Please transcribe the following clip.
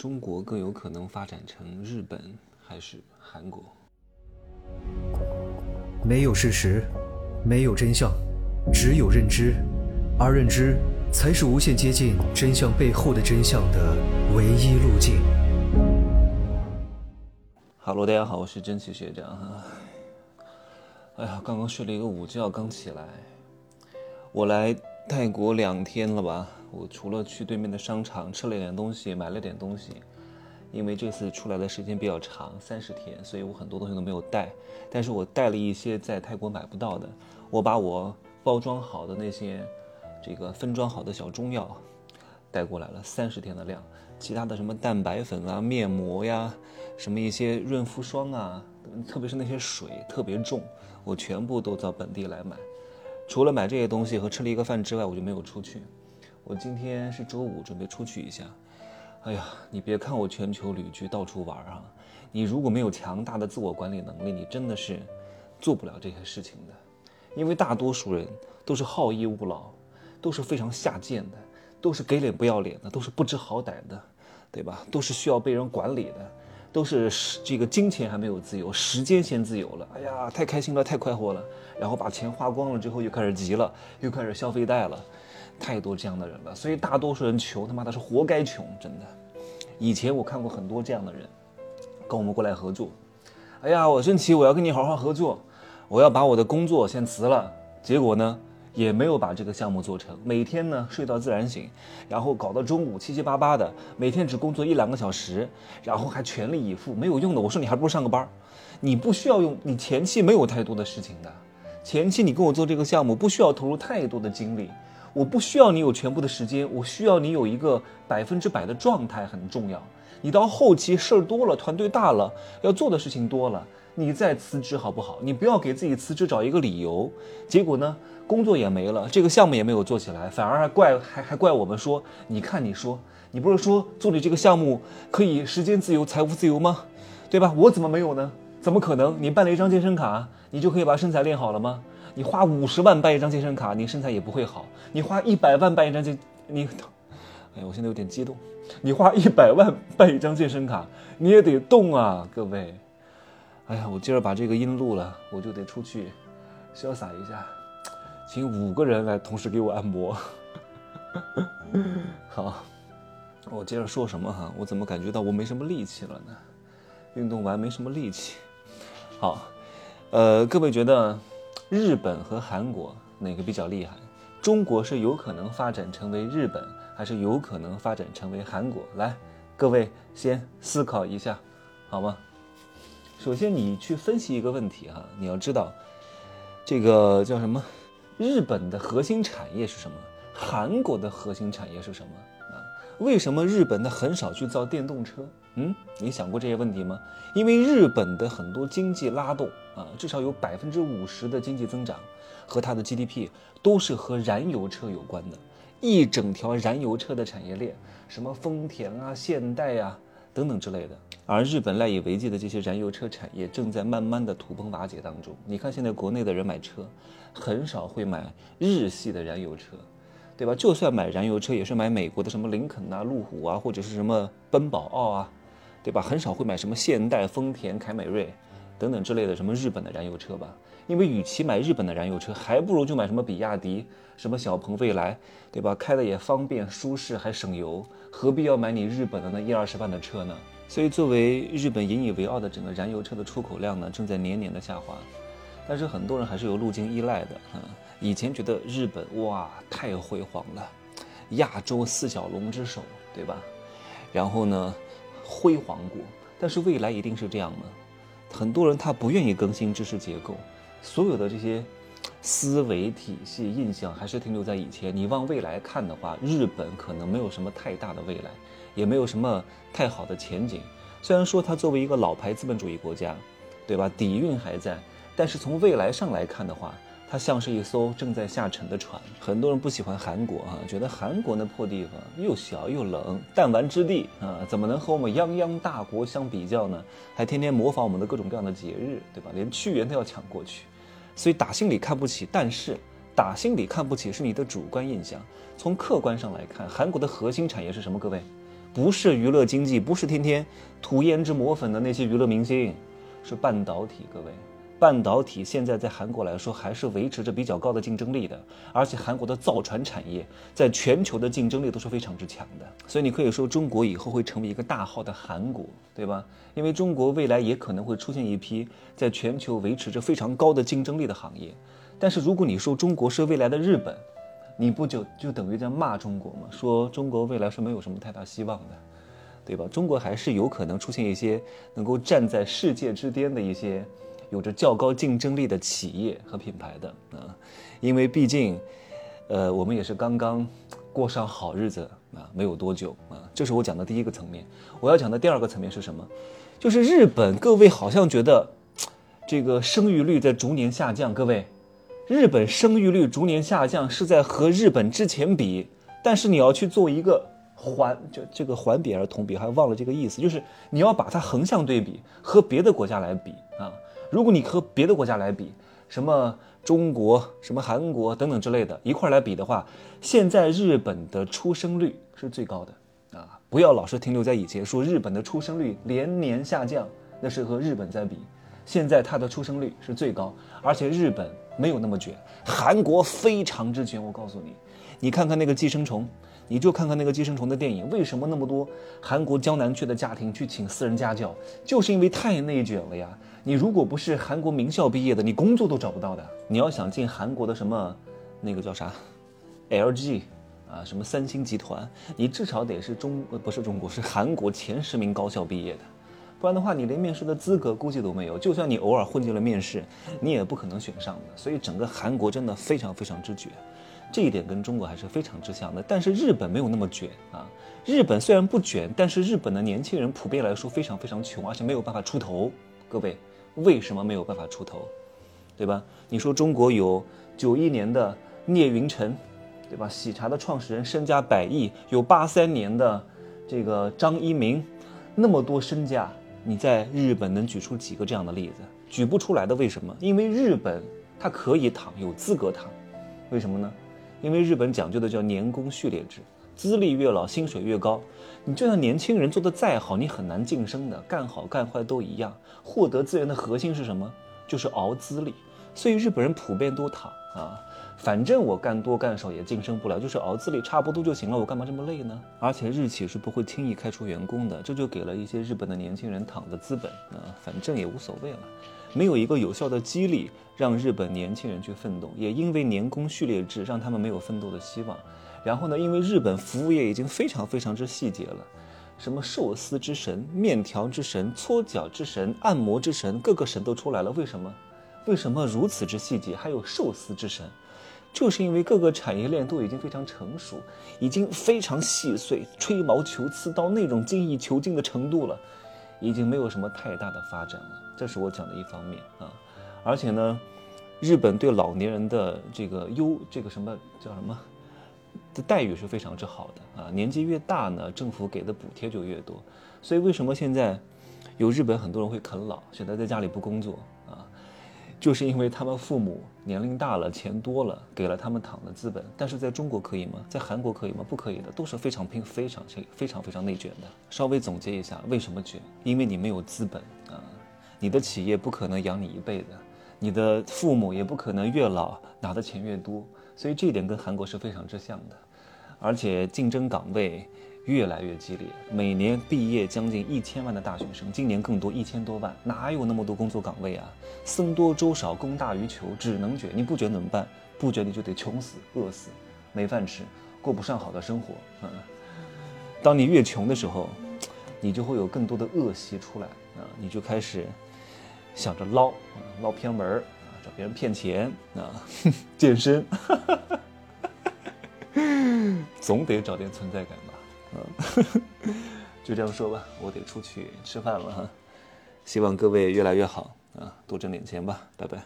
中国更有可能发展成日本还是韩国？没有事实，没有真相，只有认知，而认知才是无限接近真相背后的真相的唯一路径。哈喽，大家好，我是真奇学长哈。哎呀，刚刚睡了一个午觉，刚起来。我来泰国两天了吧？我除了去对面的商场吃了点东西，买了点东西，因为这次出来的时间比较长，三十天，所以我很多东西都没有带。但是我带了一些在泰国买不到的，我把我包装好的那些，这个分装好的小中药带过来了，三十天的量。其他的什么蛋白粉啊、面膜呀，什么一些润肤霜啊，特别是那些水特别重，我全部都到本地来买。除了买这些东西和吃了一个饭之外，我就没有出去。我今天是周五，准备出去一下。哎呀，你别看我全球旅居，到处玩啊，你如果没有强大的自我管理能力，你真的是做不了这些事情的。因为大多数人都是好逸恶劳，都是非常下贱的，都是给脸不要脸的，都是不知好歹的，对吧？都是需要被人管理的，都是这个金钱还没有自由，时间先自由了。哎呀，太开心了，太快活了，然后把钱花光了之后，又开始急了，又开始消费贷了。太多这样的人了，所以大多数人穷他妈的是活该穷，真的。以前我看过很多这样的人，跟我们过来合作。哎呀，我真奇，我要跟你好好合作，我要把我的工作先辞了。结果呢，也没有把这个项目做成。每天呢睡到自然醒，然后搞到中午七七八八的，每天只工作一两个小时，然后还全力以赴，没有用的。我说你还不如上个班你不需要用，你前期没有太多的事情的，前期你跟我做这个项目不需要投入太多的精力。我不需要你有全部的时间，我需要你有一个百分之百的状态很重要。你到后期事儿多了，团队大了，要做的事情多了，你再辞职好不好？你不要给自己辞职找一个理由，结果呢，工作也没了，这个项目也没有做起来，反而还怪还还怪我们说，你看你说，你不是说做你这个项目可以时间自由、财务自由吗？对吧？我怎么没有呢？怎么可能？你办了一张健身卡，你就可以把身材练好了吗？你花五十万办一张健身卡，你身材也不会好。你花一百万办一张健，你，哎呀，我现在有点激动。你花一百万办一张健身卡，你也得动啊，各位。哎呀，我今儿把这个音录了，我就得出去潇洒一下，请五个人来同时给我按摩。好，我接着说什么哈？我怎么感觉到我没什么力气了呢？运动完没什么力气。好，呃，各位觉得？日本和韩国哪个比较厉害？中国是有可能发展成为日本，还是有可能发展成为韩国？来，各位先思考一下，好吗？首先，你去分析一个问题哈，你要知道，这个叫什么？日本的核心产业是什么？韩国的核心产业是什么？啊？为什么日本的很少去造电动车？嗯，你想过这些问题吗？因为日本的很多经济拉动啊，至少有百分之五十的经济增长和它的 GDP 都是和燃油车有关的，一整条燃油车的产业链，什么丰田啊、现代啊等等之类的。而日本赖以为继的这些燃油车产业正在慢慢的土崩瓦解当中。你看现在国内的人买车，很少会买日系的燃油车。对吧？就算买燃油车，也是买美国的什么林肯啊、路虎啊，或者是什么奔宝奥啊，对吧？很少会买什么现代、丰田、凯美瑞等等之类的什么日本的燃油车吧？因为与其买日本的燃油车，还不如就买什么比亚迪、什么小鹏、蔚来，对吧？开的也方便、舒适，还省油，何必要买你日本的那一二十万的车呢？所以，作为日本引以为傲的整个燃油车的出口量呢，正在年年的下滑。但是很多人还是有路径依赖的啊。以前觉得日本哇太辉煌了，亚洲四小龙之首，对吧？然后呢，辉煌过。但是未来一定是这样吗？很多人他不愿意更新知识结构，所有的这些思维体系、印象还是停留在以前。你往未来看的话，日本可能没有什么太大的未来，也没有什么太好的前景。虽然说它作为一个老牌资本主义国家，对吧？底蕴还在，但是从未来上来看的话。它像是一艘正在下沉的船。很多人不喜欢韩国啊，觉得韩国那破地方又小又冷，弹丸之地啊，怎么能和我们泱泱大国相比较呢？还天天模仿我们的各种各样的节日，对吧？连屈原都要抢过去，所以打心里看不起。但是打心里看不起是你的主观印象，从客观上来看，韩国的核心产业是什么？各位，不是娱乐经济，不是天天涂胭脂抹粉的那些娱乐明星，是半导体。各位，半导体现在在韩国来说还是维持着比较高的竞争力的，而且韩国的造船产业在全球的竞争力都是非常之强的。所以你可以说中国以后会成为一个大号的韩国，对吧？因为中国未来也可能会出现一批在全球维持着非常高的竞争力的行业。但是如果你说中国是未来的日本，你不就就等于在骂中国吗？说中国未来是没有什么太大希望的，对吧？中国还是有可能出现一些能够站在世界之巅的一些有着较高竞争力的企业和品牌的啊，因为毕竟，呃，我们也是刚刚过上好日子啊，没有多久啊。这是我讲的第一个层面。我要讲的第二个层面是什么？就是日本，各位好像觉得这个生育率在逐年下降，各位。日本生育率逐年下降，是在和日本之前比，但是你要去做一个环，就这个环比还是同比，还忘了这个意思，就是你要把它横向对比，和别的国家来比啊。如果你和别的国家来比，什么中国、什么韩国等等之类的，一块来比的话，现在日本的出生率是最高的啊！不要老是停留在以前，说日本的出生率连年下降，那是和日本在比。现在它的出生率是最高，而且日本没有那么卷，韩国非常之卷。我告诉你，你看看那个寄生虫，你就看看那个寄生虫的电影，为什么那么多韩国江南区的家庭去请私人家教，就是因为太内卷了呀。你如果不是韩国名校毕业的，你工作都找不到的。你要想进韩国的什么，那个叫啥，LG 啊，什么三星集团，你至少得是中不是中国是韩国前十名高校毕业的。不然的话，你连面试的资格估计都没有。就算你偶尔混进了面试，你也不可能选上的。所以整个韩国真的非常非常之卷，这一点跟中国还是非常之像的。但是日本没有那么卷啊。日本虽然不卷，但是日本的年轻人普遍来说非常非常穷，而且没有办法出头。各位，为什么没有办法出头？对吧？你说中国有九一年的聂云辰，对吧？喜茶的创始人身家百亿，有八三年的这个张一鸣，那么多身家。你在日本能举出几个这样的例子？举不出来的，为什么？因为日本它可以躺，有资格躺，为什么呢？因为日本讲究的叫年功序列制，资历越老，薪水越高。你就算年轻人做的再好，你很难晋升的，干好干坏都一样。获得资源的核心是什么？就是熬资历。所以日本人普遍都躺啊。反正我干多干少也晋升不了，就是熬资历差不多就行了，我干嘛这么累呢？而且日企是不会轻易开除员工的，这就给了一些日本的年轻人躺的资本啊，反正也无所谓了，没有一个有效的激励让日本年轻人去奋斗，也因为年功序列制让他们没有奋斗的希望。然后呢，因为日本服务业已经非常非常之细节了，什么寿司之神、面条之神、搓脚之神、按摩之神，各个神都出来了。为什么？为什么如此之细节？还有寿司之神？就是因为各个产业链都已经非常成熟，已经非常细碎，吹毛求疵到那种精益求精的程度了，已经没有什么太大的发展了。这是我讲的一方面啊。而且呢，日本对老年人的这个优，这个什么叫什么的待遇是非常之好的啊。年纪越大呢，政府给的补贴就越多。所以为什么现在有日本很多人会啃老，选择在家里不工作啊？就是因为他们父母年龄大了，钱多了，给了他们躺的资本。但是在中国可以吗？在韩国可以吗？不可以的，都是非常拼、非常、非常、非常内卷的。稍微总结一下，为什么卷？因为你没有资本啊，你的企业不可能养你一辈子，你的父母也不可能越老拿的钱越多，所以这一点跟韩国是非常之像的，而且竞争岗位。越来越激烈，每年毕业将近一千万的大学生，今年更多一千多万，哪有那么多工作岗位啊？僧多粥少，供大于求，只能卷。你不卷怎么办？不卷你就得穷死、饿死，没饭吃，过不上好的生活。嗯，当你越穷的时候，你就会有更多的恶习出来啊，你就开始想着捞，捞偏门儿，找别人骗钱啊，健身，总得找点存在感吧。嗯，就这样说吧，我得出去吃饭了哈。希望各位越来越好啊，多挣点钱吧，拜拜。